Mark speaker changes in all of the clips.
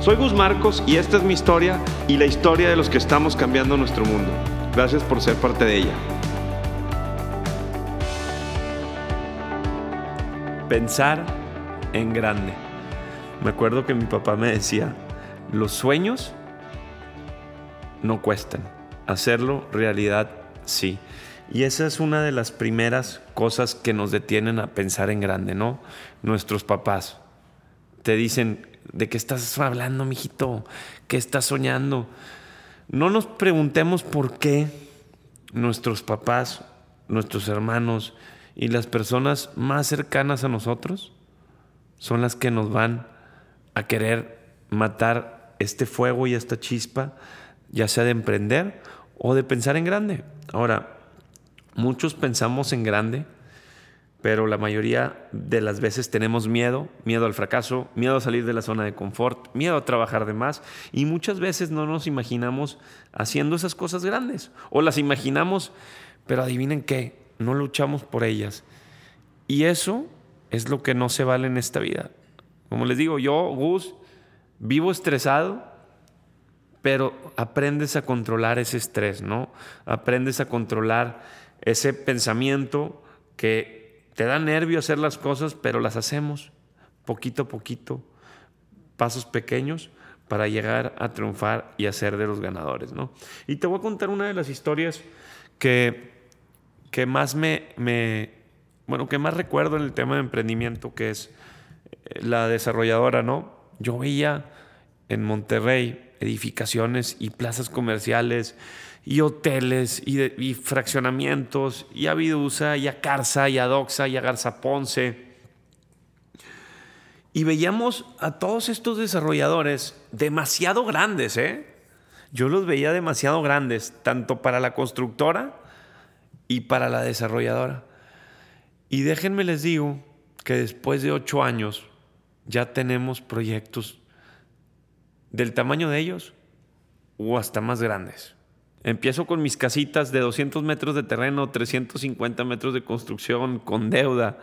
Speaker 1: Soy Gus Marcos y esta es mi historia y la historia de los que estamos cambiando nuestro mundo. Gracias por ser parte de ella. Pensar en grande. Me acuerdo que mi papá me decía, los sueños no cuestan, hacerlo realidad sí. Y esa es una de las primeras cosas que nos detienen a pensar en grande, ¿no? Nuestros papás te dicen, ¿de qué estás hablando, mijito? ¿Qué estás soñando? No nos preguntemos por qué nuestros papás, nuestros hermanos y las personas más cercanas a nosotros son las que nos van a querer matar este fuego y esta chispa, ya sea de emprender o de pensar en grande. Ahora, muchos pensamos en grande pero la mayoría de las veces tenemos miedo, miedo al fracaso, miedo a salir de la zona de confort, miedo a trabajar de más y muchas veces no nos imaginamos haciendo esas cosas grandes o las imaginamos, pero adivinen qué, no luchamos por ellas. Y eso es lo que no se vale en esta vida. Como les digo, yo, Gus, vivo estresado, pero aprendes a controlar ese estrés, ¿no? Aprendes a controlar ese pensamiento que te da nervio hacer las cosas, pero las hacemos poquito a poquito, pasos pequeños para llegar a triunfar y a ser de los ganadores, ¿no? Y te voy a contar una de las historias que, que más me, me, bueno, que más recuerdo en el tema de emprendimiento, que es eh, la desarrolladora, ¿no? Yo veía en Monterrey edificaciones y plazas comerciales y hoteles y, fraccionamientos y a Vidusa y a Carza y a Doxa y a Garza Ponce. Y veíamos a todos estos desarrolladores demasiado grandes, ¿eh? Yo los veía demasiado grandes, tanto para la constructora y para la desarrolladora. Y déjenme les digo que después de ocho años ya tenemos proyectos del tamaño de ellos o hasta más grandes. Empiezo con mis casitas de 200 metros de terreno, 350 metros de construcción, con deuda.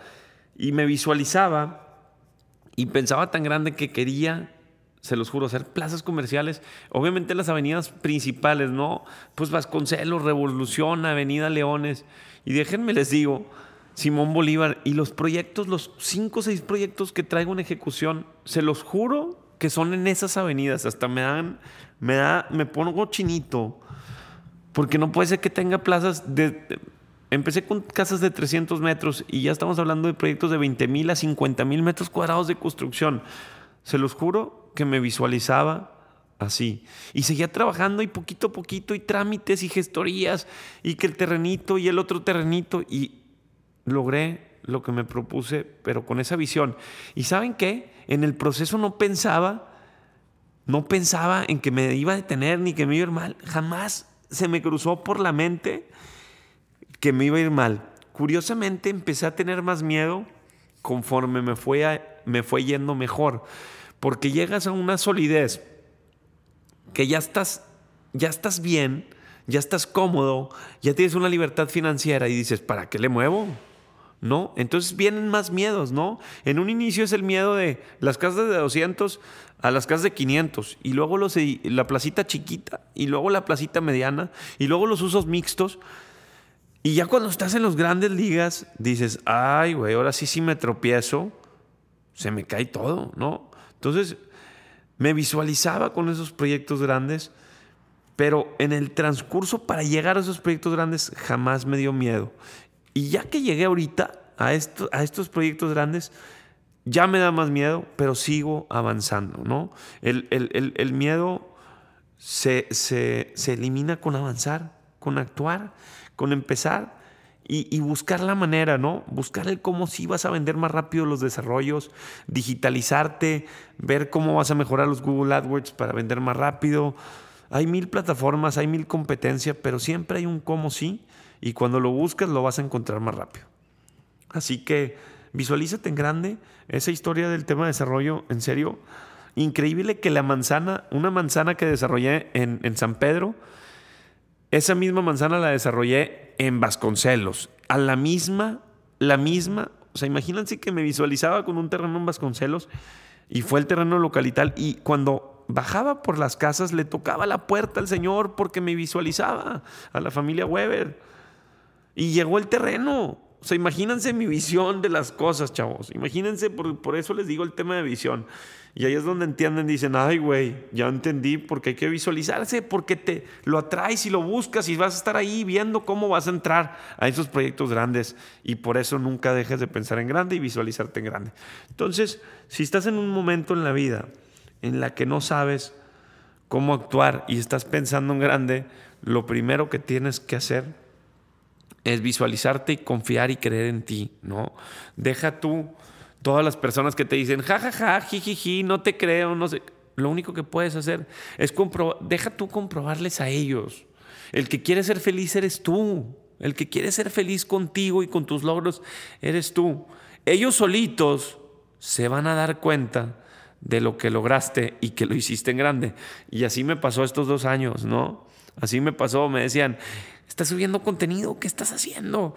Speaker 1: Y me visualizaba y pensaba tan grande que quería, se los juro, hacer plazas comerciales. Obviamente las avenidas principales, ¿no? Pues Vasconcelos, Revolución, Avenida Leones. Y déjenme les digo, Simón Bolívar y los proyectos, los cinco o seis proyectos que traigo en ejecución, se los juro que son en esas avenidas. Hasta me dan, me da, me pongo chinito porque no puede ser que tenga plazas de... Empecé con casas de 300 metros y ya estamos hablando de proyectos de 20 mil a 50 mil metros cuadrados de construcción. Se los juro que me visualizaba así. Y seguía trabajando y poquito a poquito y trámites y gestorías y que el terrenito y el otro terrenito y logré lo que me propuse, pero con esa visión. ¿Y saben qué? En el proceso no pensaba, no pensaba en que me iba a detener ni que me iba a ir mal. Jamás se me cruzó por la mente que me iba a ir mal. Curiosamente empecé a tener más miedo conforme me fue, me fue yendo mejor, porque llegas a una solidez que ya estás, ya estás bien, ya estás cómodo, ya tienes una libertad financiera y dices, ¿para qué le muevo? ¿No? Entonces vienen más miedos, ¿no? En un inicio es el miedo de las casas de 200 a las casas de 500 y luego los, la placita chiquita y luego la placita mediana y luego los usos mixtos. Y ya cuando estás en los grandes ligas dices, ay, güey, ahora sí sí me tropiezo, se me cae todo, ¿no? Entonces me visualizaba con esos proyectos grandes, pero en el transcurso para llegar a esos proyectos grandes jamás me dio miedo. Y ya que llegué ahorita a, esto, a estos proyectos grandes, ya me da más miedo, pero sigo avanzando, ¿no? El, miedo se, elimina con avanzar, con actuar, con empezar y, buscar la manera, ¿no? Buscar el cómo sí vas a vender más rápido los desarrollos, digitalizarte, ver cómo vas a mejorar los Google AdWords para vender más rápido, Hay mil plataformas, hay mil competencias, pero siempre hay un cómo sí y cuando lo buscas lo vas a encontrar más rápido. Así que visualízate en grande. Esa historia del tema de desarrollo, en serio, increíble que la manzana, una manzana que desarrollé en, en San Pedro, esa misma manzana la desarrollé en Vasconcelos. A la misma, la misma. O sea, imagínense que me visualizaba con un terreno en Vasconcelos y fue el terreno localital. Y cuando bajaba por las casas le tocaba la puerta al Señor porque me visualizaba a la familia Weber. Y llegó el terreno. O sea, imagínense mi visión de las cosas, chavos. Imagínense, por, por eso les digo el tema de visión. Y ahí es donde entienden, dicen, ay, güey, ya entendí, porque hay que visualizarse, porque te lo atraes y lo buscas y vas a estar ahí viendo cómo vas a entrar a esos proyectos grandes. Y por eso nunca dejes de pensar en grande y visualizarte en grande. Entonces, si estás en un momento en la vida en la que no sabes cómo actuar y estás pensando en grande, lo primero que tienes que hacer es visualizarte y confiar y creer en ti, ¿no? Deja tú todas las personas que te dicen, jajaja, jijiji, no te creo, no sé. Lo único que puedes hacer es comprobar, deja tú comprobarles a ellos. El que quiere ser feliz eres tú. El que quiere ser feliz contigo y con tus logros eres tú. Ellos solitos se van a dar cuenta de lo que lograste y que lo hiciste en grande. Y así me pasó estos dos años, ¿no? Así me pasó, me decían, estás subiendo contenido, ¿qué estás haciendo?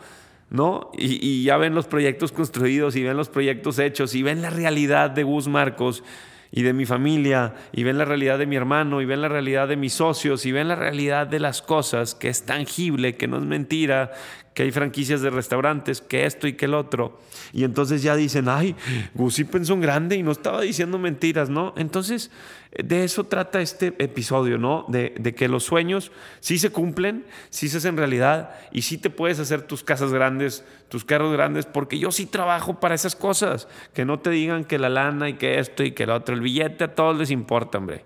Speaker 1: ¿no? Y, ya ven los proyectos construidos y ven los proyectos hechos y ven la realidad de Gus Marcos y de mi familia y ven la realidad de mi hermano y ven la realidad de mis socios y ven la realidad de las cosas que es tangible, que no es mentira, que hay franquicias de restaurantes, que esto y que el otro. Y entonces ya dicen, ay, Gus pensó en grande y no estaba diciendo mentiras, ¿no? Entonces de eso trata este episodio, ¿no? De, que los sueños sí se cumplen, sí se hacen realidad y sí te puedes hacer tus casas grandes, tus carros grandes, porque yo sí trabajo para esas cosas. Que no te digan que la lana y que esto y que lo otro. El billete a todos les importa, hombre.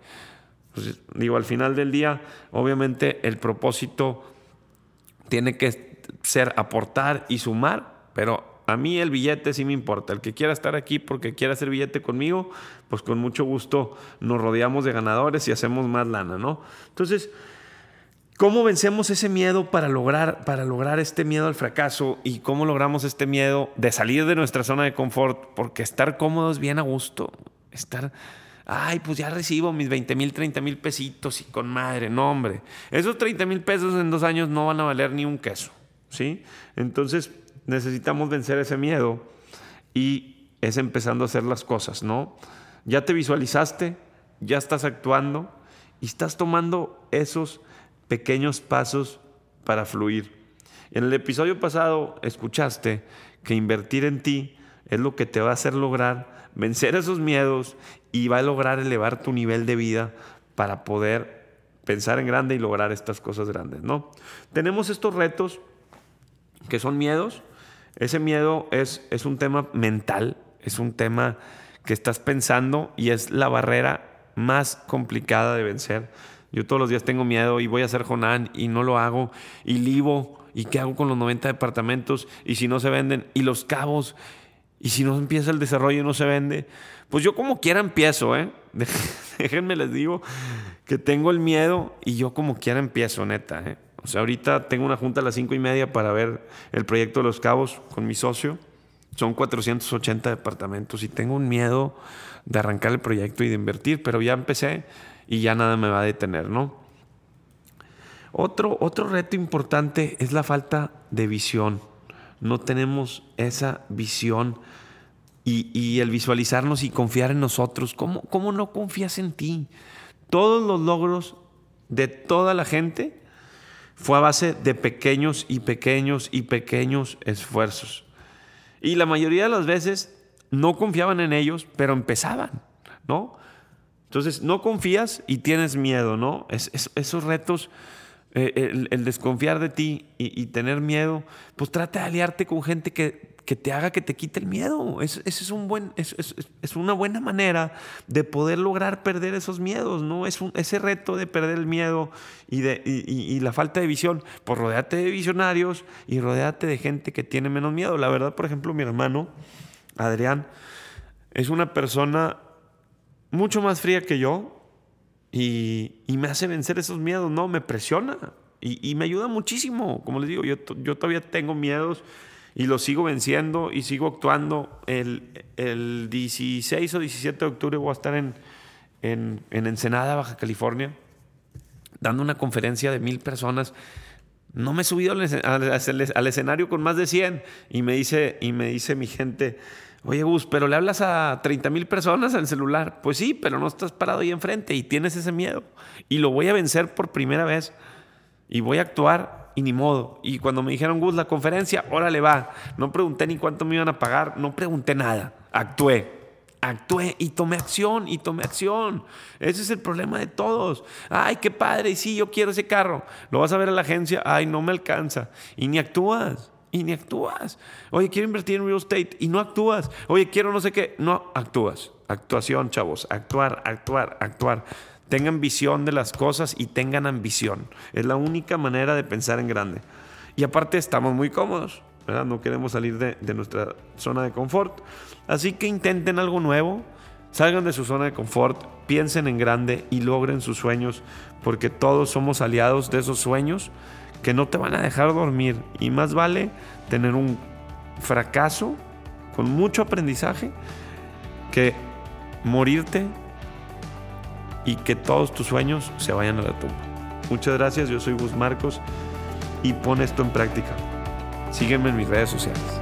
Speaker 1: Pues, digo, al final del día, obviamente el propósito tiene que ser aportar y sumar, pero a mí el billete sí me importa. El que quiera estar aquí porque quiera hacer billete conmigo, pues con mucho gusto nos rodeamos de ganadores y hacemos más lana, ¿no? Entonces, ¿cómo vencemos ese miedo para lograr, para lograr este miedo al fracaso? ¿Y cómo logramos este miedo de salir de nuestra zona de confort? Porque estar cómodos bien a gusto. Estar, ay, pues ya recibo mis 20 mil, 30 mil pesitos y con madre, no, hombre. Esos 30 mil pesos en dos años no van a valer ni un queso, ¿sí? Entonces, necesitamos vencer ese miedo y es empezando a hacer las cosas, ¿no? Ya te visualizaste, ya estás actuando y estás tomando esos pequeños pasos para fluir. En el episodio pasado escuchaste que invertir en ti es lo que te va a hacer lograr vencer esos miedos y va a lograr elevar tu nivel de vida para poder pensar en grande y lograr estas cosas grandes, ¿no? Tenemos estos retos que son miedos, ese miedo es, es un tema mental, es un tema que estás pensando y es la barrera más complicada de vencer. Yo todos los días tengo miedo y voy a hacer Jonán y no lo hago. Y Livo, ¿y qué hago con los 90 departamentos? Y si no se venden, y los cabos, y si no empieza el desarrollo y no se vende. Pues yo como quiera empiezo, ¿eh? Déjenme les digo que tengo el miedo y yo como quiera empiezo, neta, ¿eh? O sea, ahorita tengo una junta a las cinco y media para ver el proyecto de Los Cabos con mi socio. Son 480 departamentos y tengo un miedo de arrancar el proyecto y de invertir, pero ya empecé y ya nada me va a detener, ¿no? Otro, otro reto importante es la falta de visión. No tenemos esa visión y, el visualizarnos y confiar en nosotros. ¿Cómo, ¿Cómo no confías en ti? Todos los logros de toda la gente fue a base de pequeños y pequeños y pequeños esfuerzos. Y la mayoría de las veces no confiaban en ellos, pero empezaban, ¿no? Entonces, no confías y tienes miedo, ¿no? esos retos, eh, el, desconfiar de ti y, y, tener miedo, pues trata de aliarte con gente que, que te haga que te quite el miedo. Esa es, un buen, es, es, una buena manera de poder lograr perder esos miedos, ¿no? Es un, ese reto de perder el miedo y, de, y, la falta de visión. Pues rodeate de visionarios y rodeate de gente que tiene menos miedo. La verdad, por ejemplo, mi hermano, Adrián, es una persona mucho más fría que yo, y, me hace vencer esos miedos, no, me presiona y, me ayuda muchísimo. Como les digo, yo, yo todavía tengo miedos y los sigo venciendo y sigo actuando. El, el 16 o 17 de octubre voy a estar en, en, en Ensenada, Baja California, dando una conferencia de mil personas. No me he subido al, escenario con más de 100 y me dice, y me dice mi gente, Oye, Gus, pero le hablas a 30 mil personas al celular. Pues sí, pero no estás parado ahí enfrente y tienes ese miedo. Y lo voy a vencer por primera vez. Y voy a actuar y ni modo. Y cuando me dijeron, Gus, la conferencia, órale va. No pregunté ni cuánto me iban a pagar, no pregunté nada. Actué. Actué y tomé acción y tomé acción. Ese es el problema de todos. Ay, qué padre, y sí, yo quiero ese carro. Lo vas a ver a la agencia, ay, no me alcanza. Y ni actúas y ni actúas. Oye, quiero invertir en real estate y no actúas. Oye, quiero no sé qué, no actúas. Actuación, chavos. Actuar, actuar, actuar. Tengan visión de las cosas y tengan ambición. Es la única manera de pensar en grande. Y aparte estamos muy cómodos, ¿verdad? No queremos salir de, de nuestra zona de confort. Así que intenten algo nuevo. Salgan de su zona de confort, piensen en grande y logren sus sueños, porque todos somos aliados de esos sueños que no te van a dejar dormir. Y más vale tener un fracaso con mucho aprendizaje que morirte y que todos tus sueños se vayan a la tumba. Muchas gracias, yo soy Gus Marcos y pon esto en práctica. Sígueme en mis redes sociales.